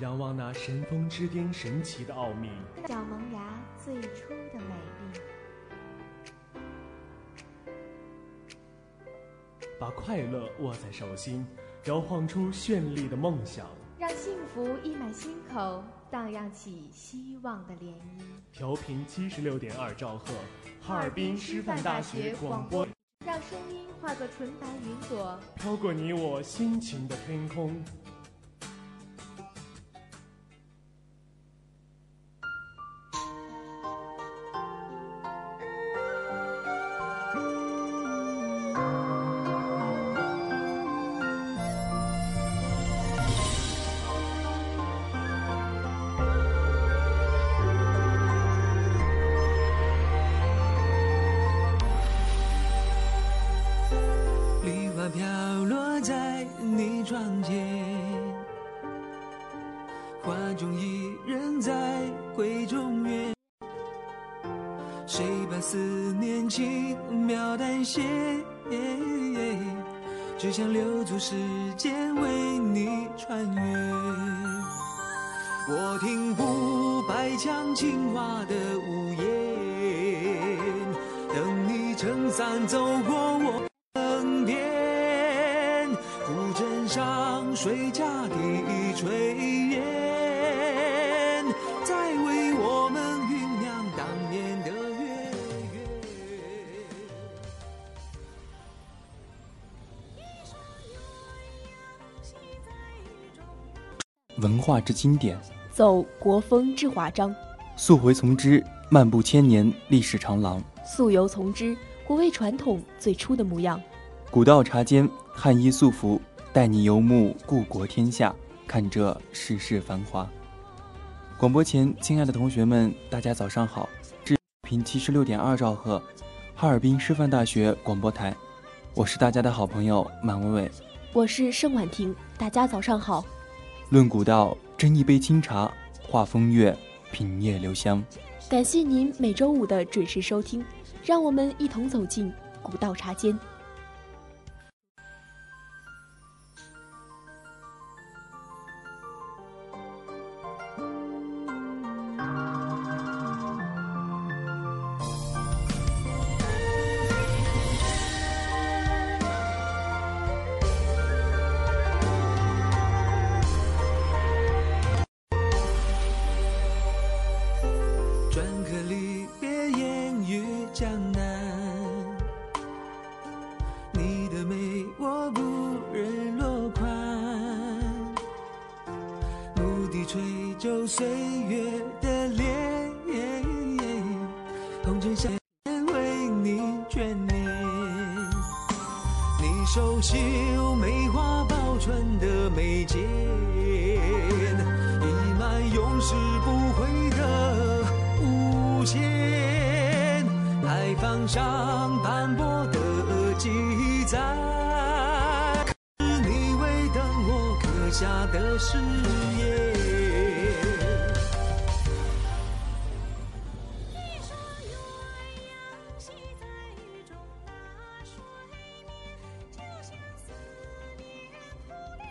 仰望那神峰之巅神奇的奥秘，小萌芽最初的美丽，把快乐握在手心，摇晃出绚丽的梦想，让幸福溢满心口，荡漾起希望的涟漪。调频七十六点二兆赫，哈尔滨师范大学广播，让声音化作纯白云朵，飘过你我心情的天空。文化之经典，走国风之华章，溯回从之，漫步千年历史长廊；溯游从之，古味传统最初的模样。古道茶间，汉衣素服，带你游目故国天下，看这世事繁华。广播前，亲爱的同学们，大家早上好！至频七十六点二兆赫，哈尔滨师范大学广播台，我是大家的好朋友满伟伟，我是盛婉婷，大家早上好。论古道，斟一杯清茶，话风月，品叶留香。感谢您每周五的准时收听，让我们一同走进古道茶间。江南。你的美我不忍落款。牧笛吹皱岁月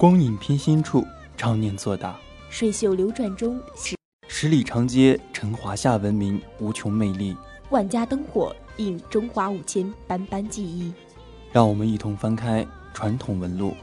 光影偏心处，常年作答；水袖流转中，十十里长街成华夏文明无穷魅力；万家灯火映中华五千斑斑记忆。让我们一同翻开传统纹路。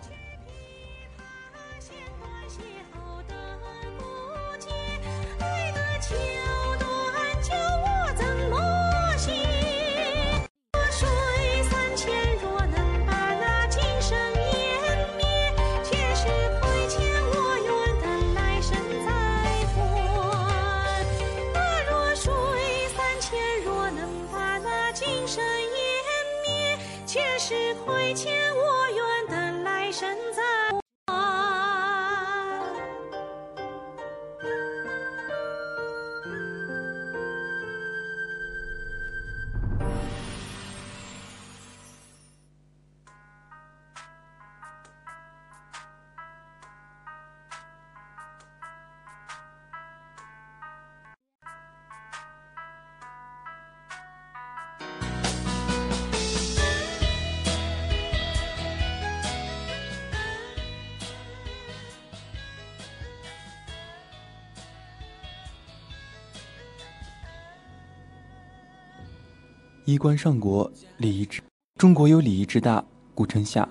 衣冠上国，礼仪之中国有礼仪之大，故称夏；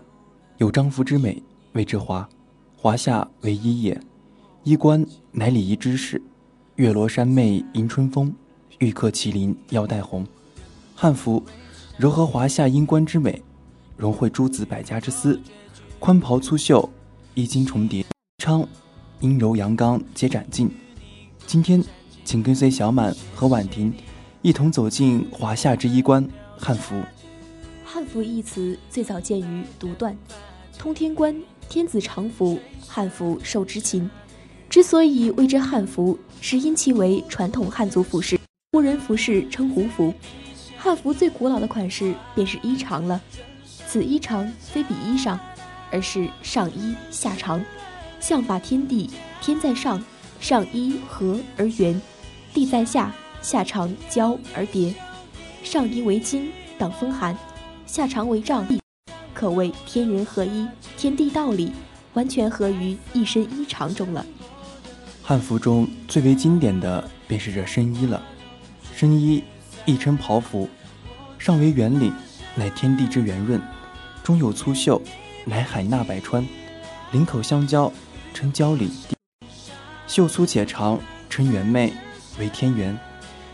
有章服之美，谓之华。华夏为衣也，衣冠乃礼仪之始。月罗山媚迎春风，玉刻麒麟腰带红。汉服糅合华夏衣冠之美，融汇诸子百家之思。宽袍粗袖，衣襟重叠，昌阴柔阳刚皆展尽。今天，请跟随小满和婉婷。一同走进华夏之衣冠汉服。汉服一词最早见于独断，通天冠，天子常服，汉服受之秦。之所以谓之汉服，是因其为传统汉族服饰，胡人服饰称胡服。汉服最古老的款式便是衣裳了。此衣裳非比衣裳，而是上衣下裳，象法天地，天在上，上衣合而圆，地在下。下长交而叠，上衣为襟挡风寒，下长为帐可谓天人合一，天地道理完全合于一身衣裳中了。汉服中最为经典的便是这身衣了。身衣亦称袍服，上为圆领，乃天地之圆润；中有粗袖，乃海纳百川；领口相交，称交领；袖粗且长，称圆妹，为天圆。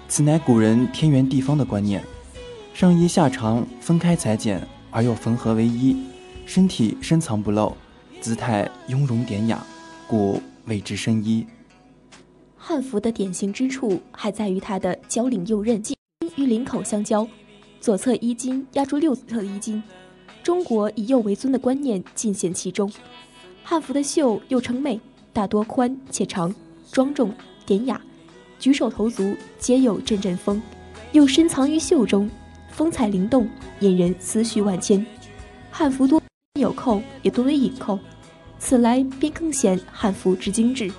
此乃古人天圆地方的观念，上衣下长分开裁剪，而又缝合为一，身体深藏不露，姿态雍容典雅，故谓之深衣。汉服的典型之处还在于它的交领右衽，与领口相交，左侧衣襟压住右侧衣襟，中国以右为尊的观念尽显其中。汉服的袖又称袂，大多宽且长，庄重典雅。举手投足皆有阵阵风，又深藏于袖中，风采灵动，引人思绪万千。汉服多有扣，也多为隐扣，此来便更显汉服之精致。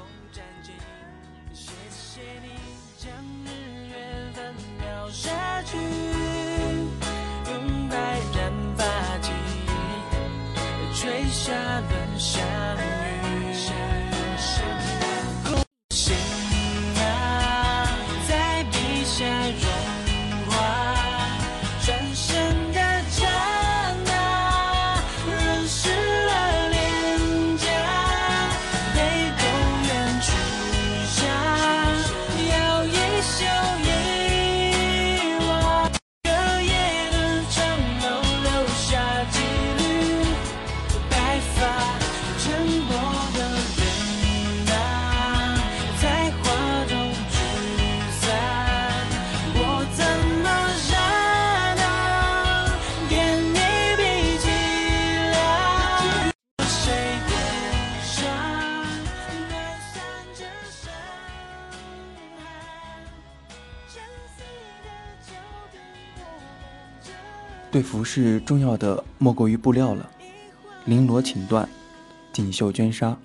对服饰重要的莫过于布料了，绫罗锦缎，锦绣绢纱，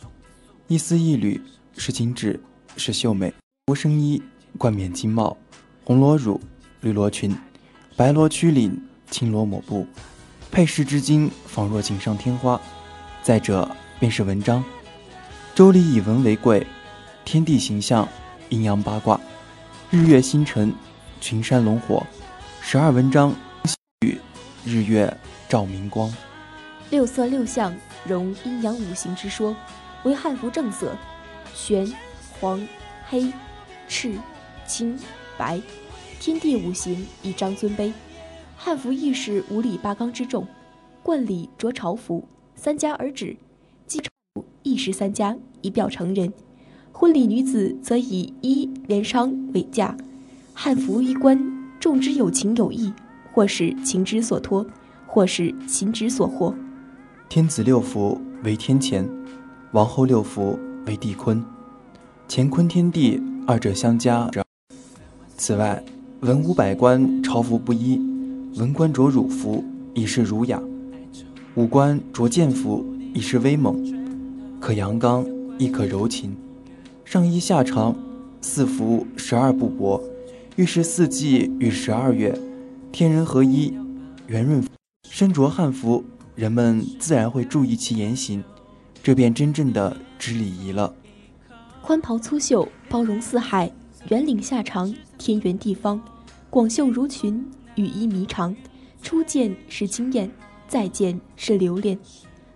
一丝一缕是精致，是秀美。薄生衣冠冕金帽，红罗襦，绿罗裙，白罗曲领，青罗抹布，配饰之金仿若锦上添花。再者便是文章，周礼以文为贵，天地形象，阴阳八卦，日月星辰，群山龙火，十二文章。日月照明光，六色六象融阴阳五行之说，为汉服正色。玄、黄、黑、赤、青、白，天地五行以彰尊卑。汉服亦是五礼八纲之重，冠礼着朝服，三家而止；祭亦是三家，以表成人。婚礼女子则以衣连裳为嫁。汉服衣冠重之有情有义。或是情之所托，或是秦之所获。天子六福为天乾，王后六福为地坤，乾坤天地二者相加。此外，文武百官朝服不一，文官着儒服以示儒雅，武官着剑服以示威猛，可阳刚亦可柔情。上衣下长，四服十二不帛，预示四季与十二月，天人合一，圆润。身着汉服，人们自然会注意其言行，这便真正的知礼仪了。宽袍粗袖，包容四海；圆领下长，天圆地方；广袖如裙，羽衣弥长。初见是惊艳，再见是留恋。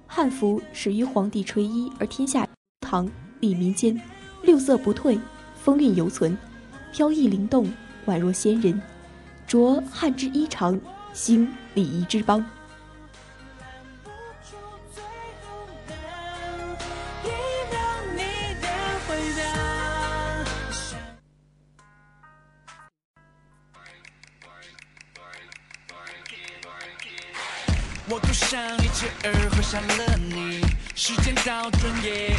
汉服始于皇帝垂衣而天下唐立民间，六色不褪，风韵犹存，飘逸灵动，宛若仙人。着汉之衣裳。兴礼仪之邦。我赌上一切而换上了你，时间倒转也，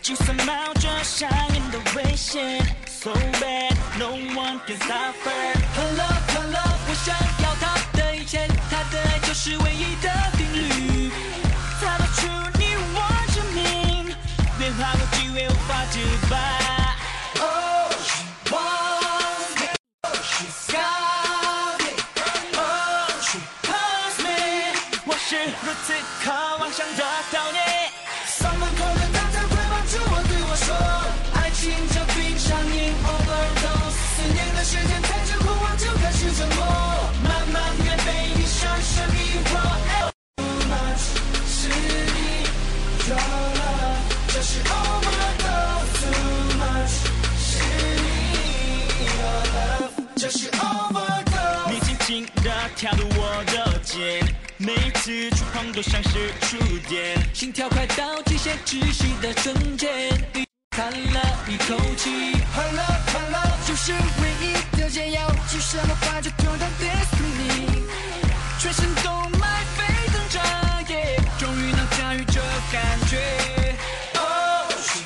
就算冒着上瘾的危险，So bad no one can stop her。Hello hello，我想要他。他的爱就是唯一的定律，他拿出你我生命，变化过机会无法自拔。每次触碰都像是触电，心跳快到极限窒息的瞬间，叹了一口气。快乐快乐就是唯一的解药，是什么法就痛到 destiny，全身都埋沸腾着，终于能驾驭这感觉。Oh she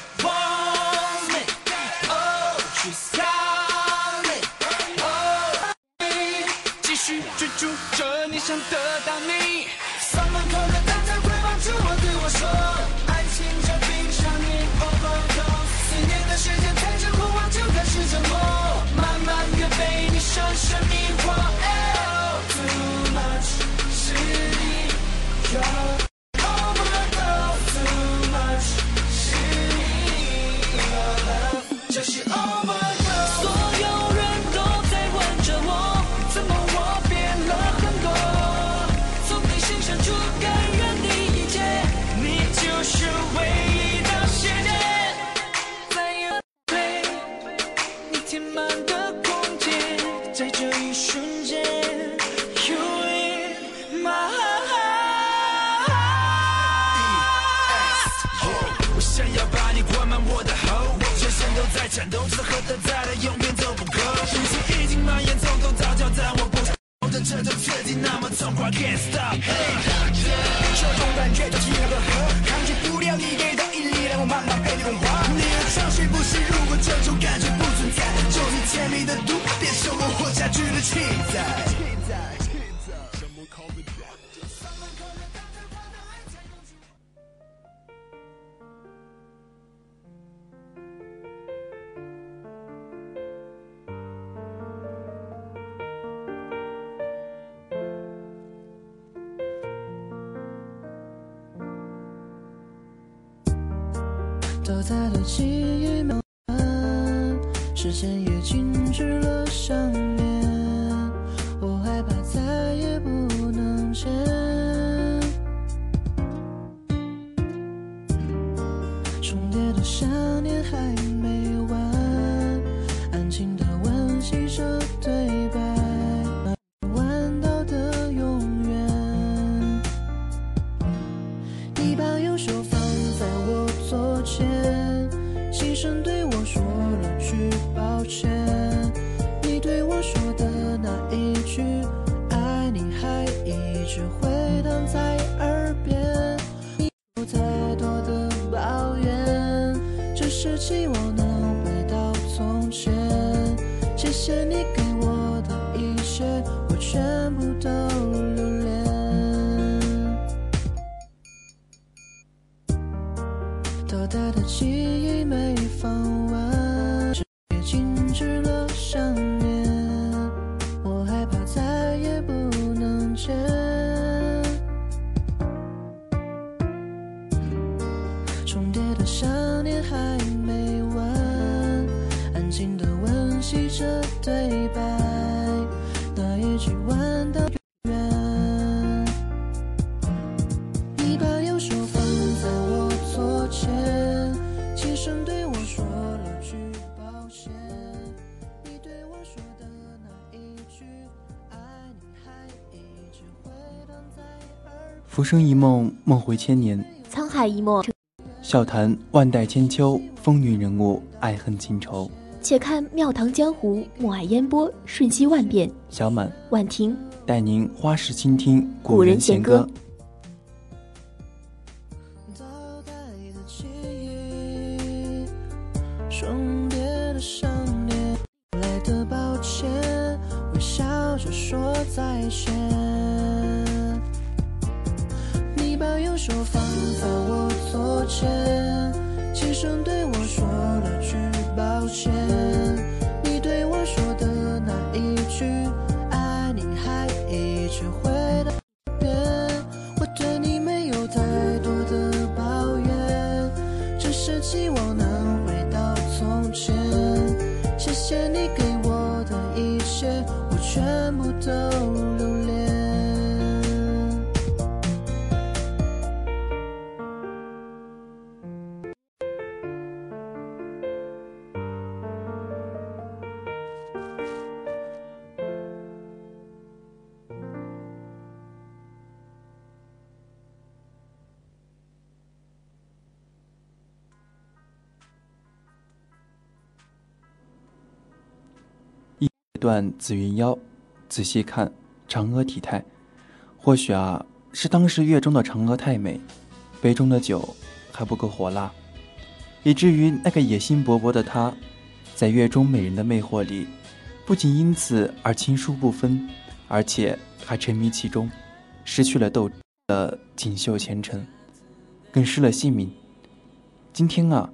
Shut too much city. 战斗抖，之喝的再来永远都不够。时间已经蔓延，从头到脚，但我不想等这种刺激那么痛快，Can't stop。Hey，这种感觉就是和河，抗拒不了你给的引力，让我慢慢被你融化。你的香水不是，如果这种感觉不存在，就是甜蜜的毒，变说我活下去的期待。右手放在我左肩，生一梦，梦回千年；沧海一梦，笑谈万代千秋，风云人物，爱恨情仇。且看庙堂江湖，暮霭烟波，瞬息万变。小满、婉婷带您花式倾听古人闲歌。段紫云腰，仔细看，嫦娥体态。或许啊，是当时月中的嫦娥太美，杯中的酒还不够火辣，以至于那个野心勃勃的他，在月中美人的魅惑里，不仅因此而亲疏不分，而且还沉迷其中，失去了斗的锦绣前程，更失了性命。今天啊，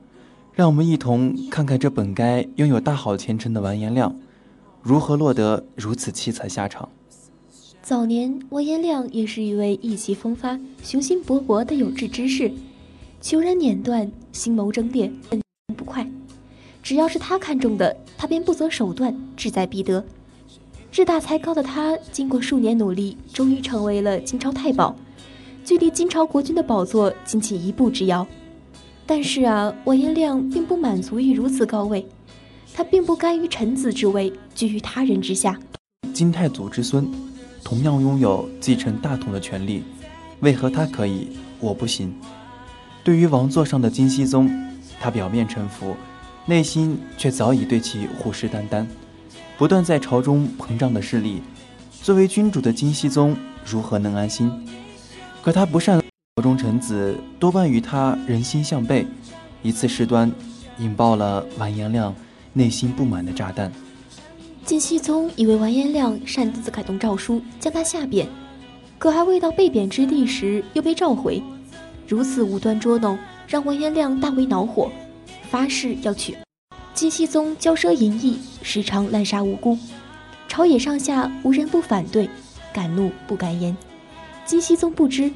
让我们一同看看这本该拥有大好前程的完颜亮。如何落得如此凄惨下场？早年，完颜亮也是一位意气风发、雄心勃勃的有志之士，求人碾断，心谋争辩，不快。只要是他看中的，他便不择手段，志在必得。志大才高的他，经过数年努力，终于成为了金朝太保，距离金朝国君的宝座仅仅一步之遥。但是啊，完颜亮并不满足于如此高位。他并不甘于臣子之位，居于他人之下。金太祖之孙，同样拥有继承大统的权利，为何他可以，我不行？对于王座上的金熙宗，他表面臣服，内心却早已对其虎视眈眈，不断在朝中膨胀的势力。作为君主的金熙宗，如何能安心？可他不善朝中臣子，多半与他人心向背。一次事端，引爆了完颜亮。内心不满的炸弹。金熙宗以为完颜亮擅自改动诏书，将他下贬，可还未到被贬之地时，又被召回。如此无端捉弄，让完颜亮大为恼火，发誓要取。金熙宗骄奢淫逸，时常滥杀无辜，朝野上下无人不反对，敢怒不敢言。金熙宗不知，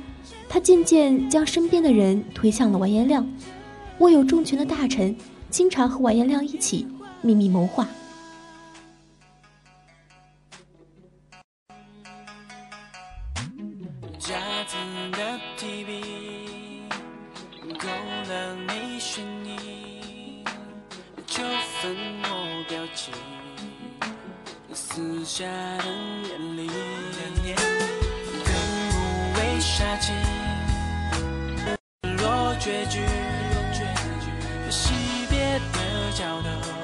他渐渐将身边的人推向了完颜亮。握有重权的大臣，经常和完颜亮一起。秘密谋划。家庭的 TV 勾勒你身影，就粉墨标记撕下的眼里，更无畏杀气，若绝句，惜别的角头。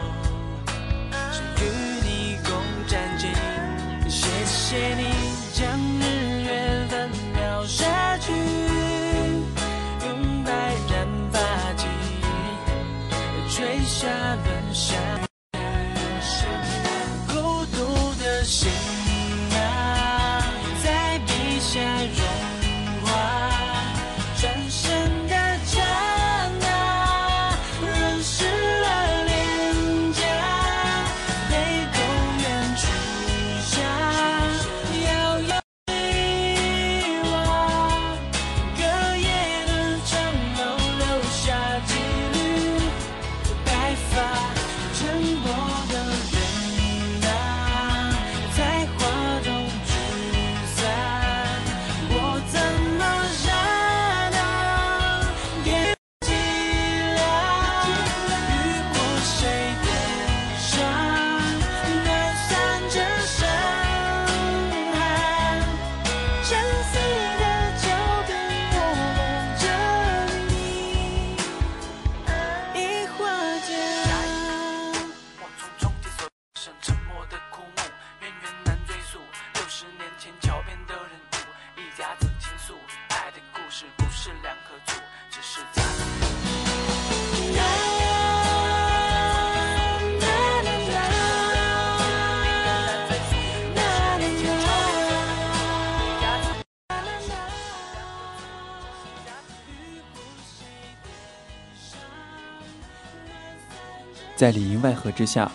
在里应外合之下，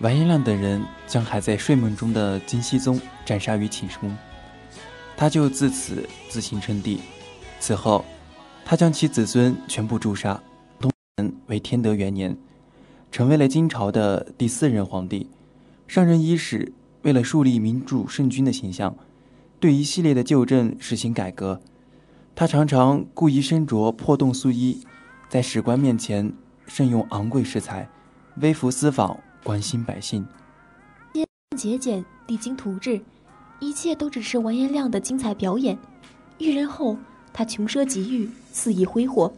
完颜亮等人将还在睡梦中的金熙宗斩杀于寝宫，他就自此自行称帝。此后，他将其子孙全部诛杀，东人为天德元年，成为了金朝的第四任皇帝。上任伊始，为了树立民主圣君的形象，对一系列的旧政实行改革。他常常故意身着破洞素衣，在史官面前盛用昂贵食材。微服私访，关心百姓。节俭，励精图治，一切都只是完颜亮的精彩表演。遇人后，他穷奢极欲，肆意挥霍。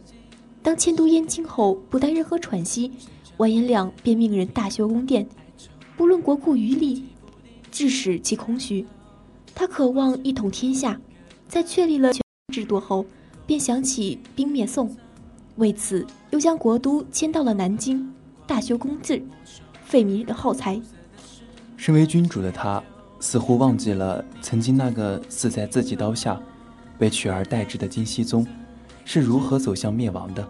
当迁都燕京后，不待任何喘息，完颜亮便命人大修宫殿，不论国库余力，致使其空虚。他渴望一统天下，在确立了制度后，便想起兵灭宋，为此又将国都迁到了南京。大修宫制，废民的耗材。身为君主的他，似乎忘记了曾经那个死在自己刀下、被取而代之的金熙宗是如何走向灭亡的。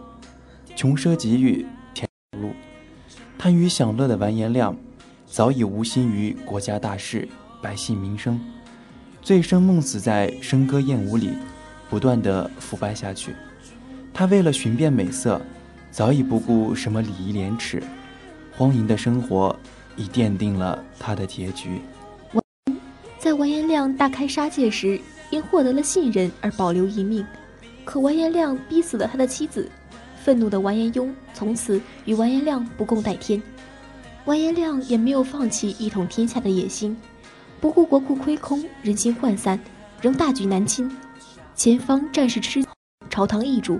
穷奢极欲，天路，贪于享乐的完颜亮，早已无心于国家大事、百姓民生，醉生梦死在笙歌宴舞里，不断的腐败下去。他为了寻遍美色。早已不顾什么礼仪廉耻，荒淫的生活已奠定了他的结局。在完颜亮大开杀戒时，因获得了信任而保留一命，可完颜亮逼死了他的妻子，愤怒的完颜雍从此与完颜亮不共戴天。完颜亮也没有放弃一统天下的野心，不顾国库亏空、人心涣散，仍大举南侵，前方战事吃朝堂易主。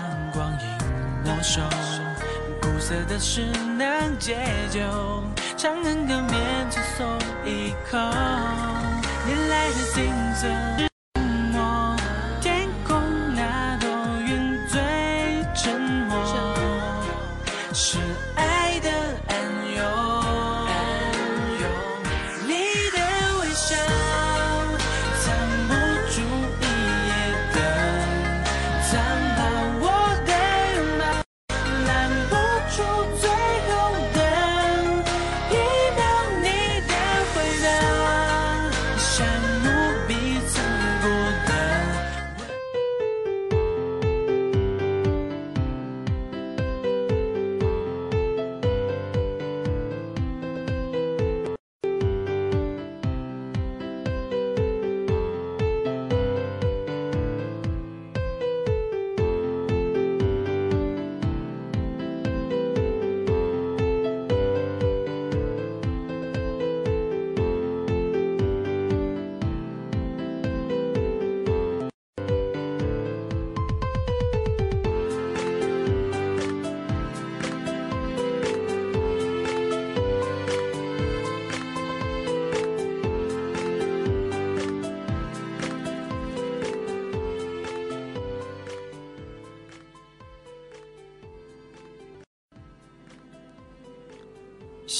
手，苦涩的诗能解救，长恨歌面只松一口，你来的景色。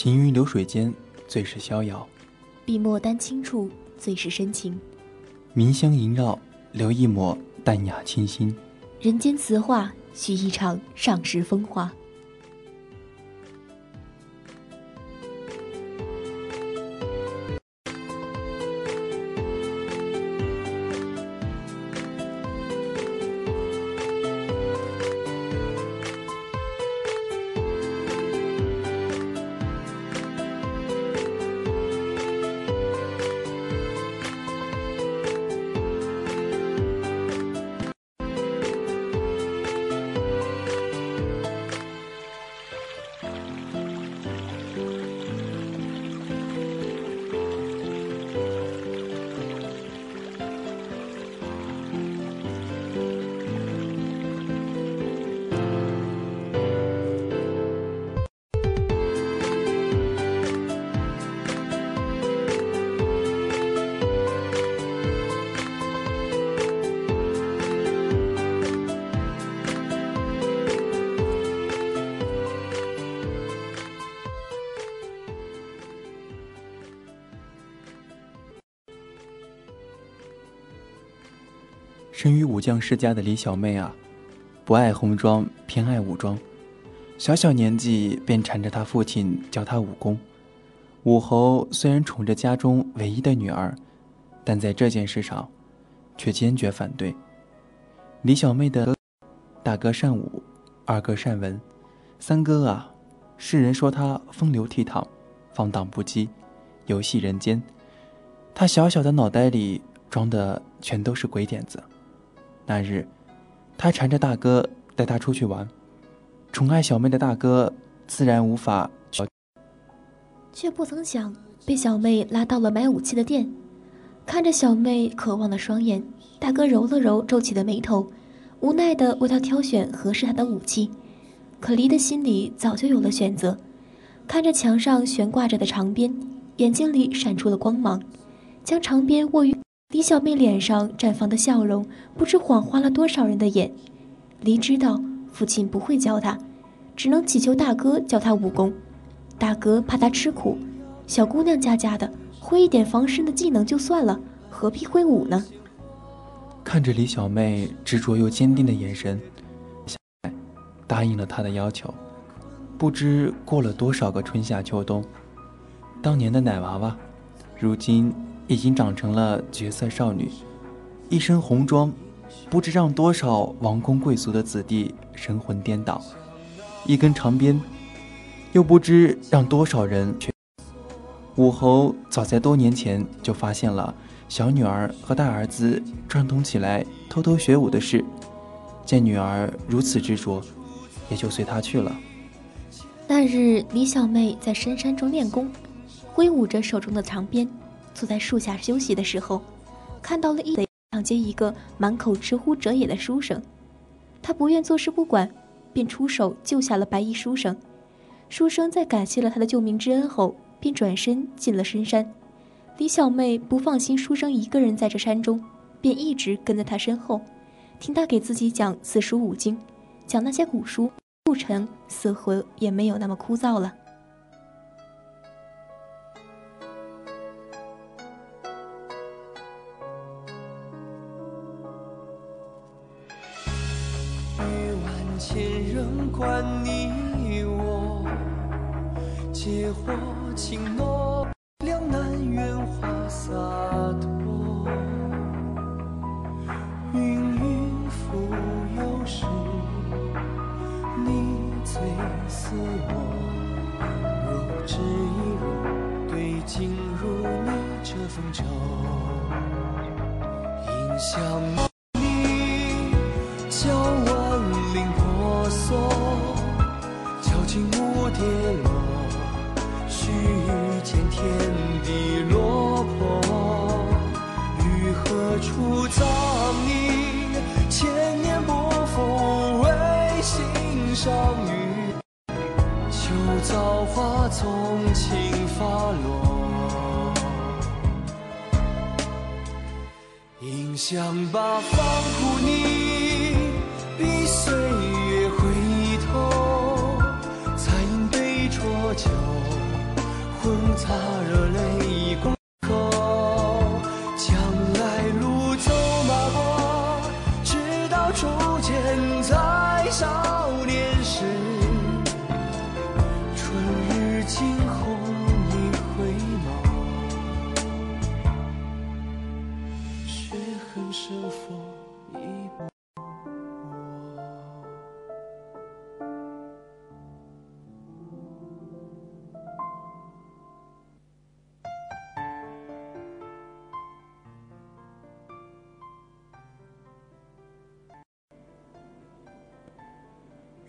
行云流水间，最是逍遥；笔墨丹青处，最是深情。茗香萦绕，留一抹淡雅清新。人间词话，续一场上世风华。生于武将世家的李小妹啊，不爱红装，偏爱武装。小小年纪便缠着他父亲教他武功。武侯虽然宠着家中唯一的女儿，但在这件事上，却坚决反对。李小妹的大哥善武，二哥善文，三哥啊，世人说他风流倜傥，放荡不羁，游戏人间。他小小的脑袋里装的全都是鬼点子。那日，他缠着大哥带他出去玩，宠爱小妹的大哥自然无法，却不曾想被小妹拉到了买武器的店。看着小妹渴望的双眼，大哥揉了揉皱起的眉头，无奈的为她挑选合适她的武器。可离的心里早就有了选择。看着墙上悬挂着的长鞭，眼睛里闪出了光芒，将长鞭握于。李小妹脸上绽放的笑容，不知晃花了多少人的眼。黎知道父亲不会教他，只能祈求大哥教他武功。大哥怕他吃苦，小姑娘家家的，会一点防身的技能就算了，何必会武呢？看着李小妹执着又坚定的眼神，小妹答应了他的要求。不知过了多少个春夏秋冬，当年的奶娃娃，如今。已经长成了绝色少女，一身红装，不知让多少王公贵族的子弟神魂颠倒；一根长鞭，又不知让多少人。武侯早在多年前就发现了小女儿和大儿子串通起来偷偷学武的事，见女儿如此执着，也就随她去了。那日，李小妹在深山中练功，挥舞着手中的长鞭。坐在树下休息的时候，看到了一抢劫一个满口直呼者也的书生，他不愿坐视不管，便出手救下了白衣书生。书生在感谢了他的救命之恩后，便转身进了深山。李小妹不放心书生一个人在这山中，便一直跟在他身后，听他给自己讲四书五经，讲那些古书，路程似乎也没有那么枯燥了。火情诺，两难圆滑洒脱。芸芸浮游时，你最似我。若只一若对镜如你这风愁，印象。相伴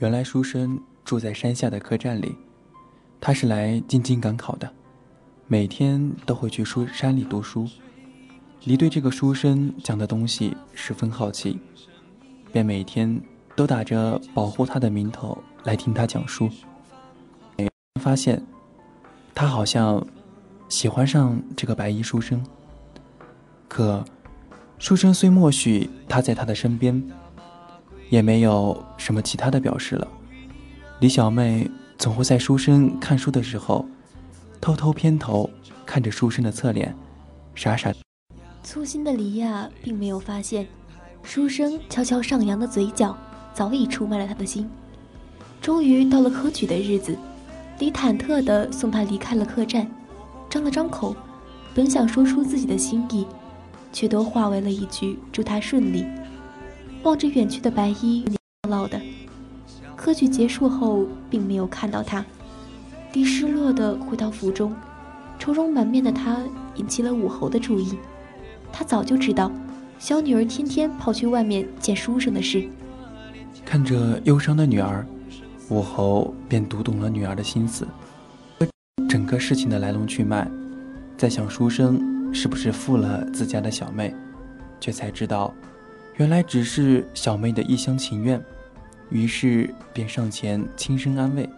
原来书生住在山下的客栈里，他是来进京赶考的，每天都会去书山里读书。离对这个书生讲的东西十分好奇，便每天都打着保护他的名头来听他讲书。发现，他好像喜欢上这个白衣书生。可，书生虽默许他在他的身边。也没有什么其他的表示了。李小妹总会在书生看书的时候，偷偷偏头看着书生的侧脸，傻傻。粗心的黎亚并没有发现，书生悄悄上扬的嘴角早已出卖了他的心。终于到了科举的日子，李忐忑地送他离开了客栈，张了张口，本想说出自己的心意，却都化为了一句祝他顺利。望着远去的白衣，唠的。科举结束后，并没有看到他，李失落的回到府中，愁容满面的他引起了武侯的注意。他早就知道，小女儿天天跑去外面见书生的事。看着忧伤的女儿，武侯便读懂了女儿的心思，整个事情的来龙去脉，在想书生是不是负了自家的小妹，却才知道。原来只是小妹的一厢情愿，于是便上前轻声安慰，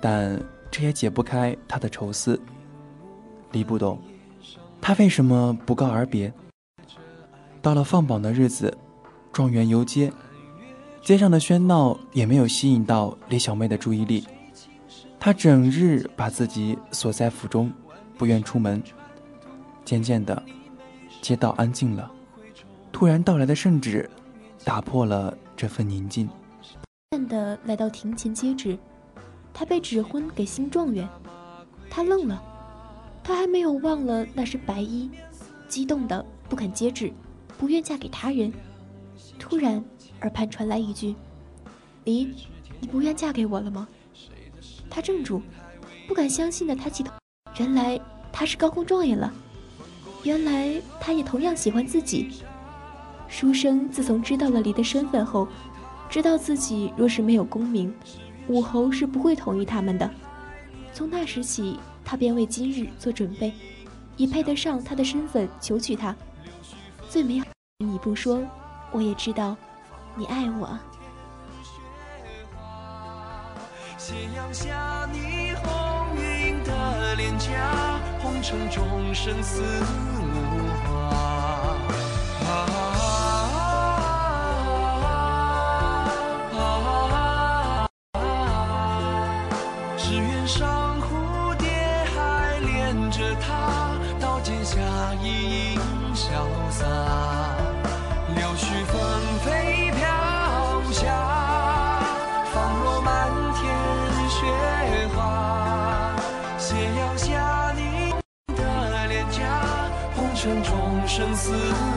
但这也解不开他的愁思。李不懂，他为什么不告而别？到了放榜的日子，状元游街，街上的喧闹也没有吸引到李小妹的注意力。她整日把自己锁在府中，不愿出门。渐渐的，街道安静了。突然到来的圣旨，打破了这份宁静。慢的来到庭前接旨，他被指婚给新状元。他愣了，他还没有忘了那是白衣，激动的不肯接旨，不愿嫁给他人。突然耳畔传来一句：“离，你不愿嫁给我了吗？”他怔住，不敢相信的抬起头，原来他是高空状元了，原来他也同样喜欢自己。书生自从知道了离的身份后，知道自己若是没有功名，武侯是不会同意他们的。从那时起，他便为今日做准备，以配得上他的身份求娶她。最美好，你不说，我也知道，你爱我。斜阳下，你红晕的脸颊，红尘中生死生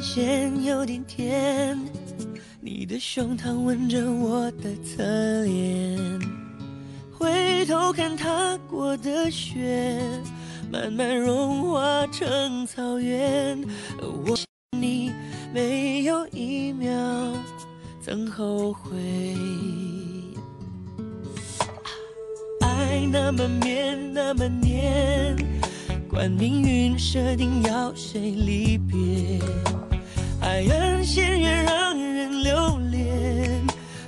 咸有点甜，你的胸膛吻着我的侧脸，回头看踏过的雪，慢慢融化成草原。我你没有一秒曾后悔，爱那么绵那么黏，管命运设定要谁离别。爱恩鲜越让人留恋，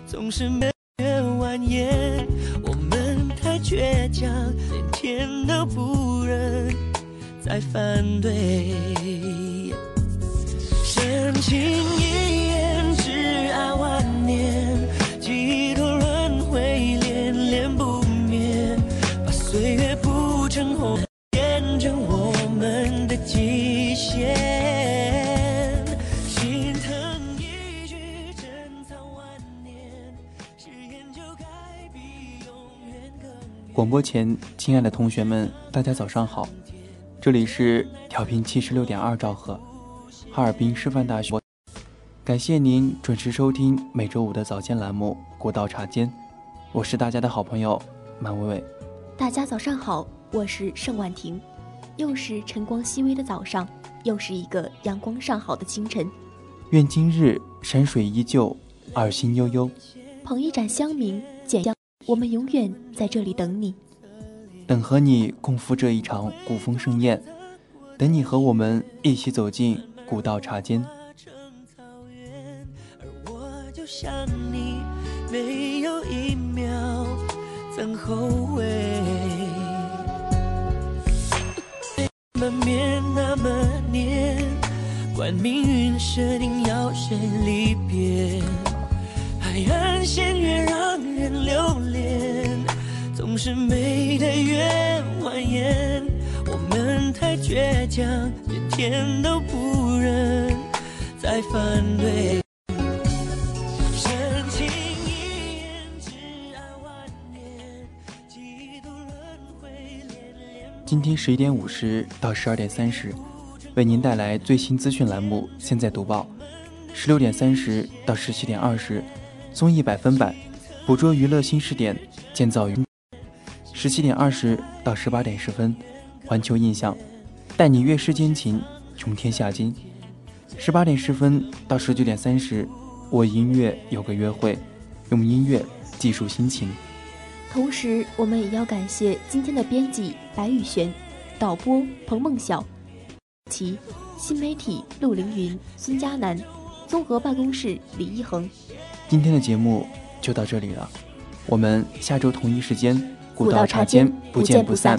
总是美月蜿蜒。我们太倔强，连天都不忍再反对。播前，亲爱的同学们，大家早上好，这里是调频七十六点二兆赫，哈尔滨师范大学。感谢您准时收听每周五的早间栏目《国道茶间》，我是大家的好朋友马伟伟。大家早上好，我是盛婉婷，又是晨光熹微的早上，又是一个阳光尚好的清晨。愿今日山水依旧，耳心悠悠。捧一盏香茗，我们永远在这里等你，等和你共赴这一场古风盛宴，等你和我们一起走进古道茶间。就像你，没有一秒曾后悔。难免那么黏，管命运设定要谁离别，海岸线越让人留恋，总是美的越蜿蜒。我们太倔强，连天都不忍再反对。今天十一点五十到十二点三十，为您带来最新资讯栏目《现在读报》；十六点三十到十七点二十，综艺百分百，捕捉娱乐新视点，建造娱；十七点二十到十八点十分，环球印象，带你阅世间情，穷天下经；十八点十分到十九点三十，我音乐有个约会，用音乐记述心情。同时，我们也要感谢今天的编辑白宇璇、导播彭梦晓、其新媒体陆凌云、孙佳楠、综合办公室李一恒。今天的节目就到这里了，我们下周同一时间古道茶间不见不散。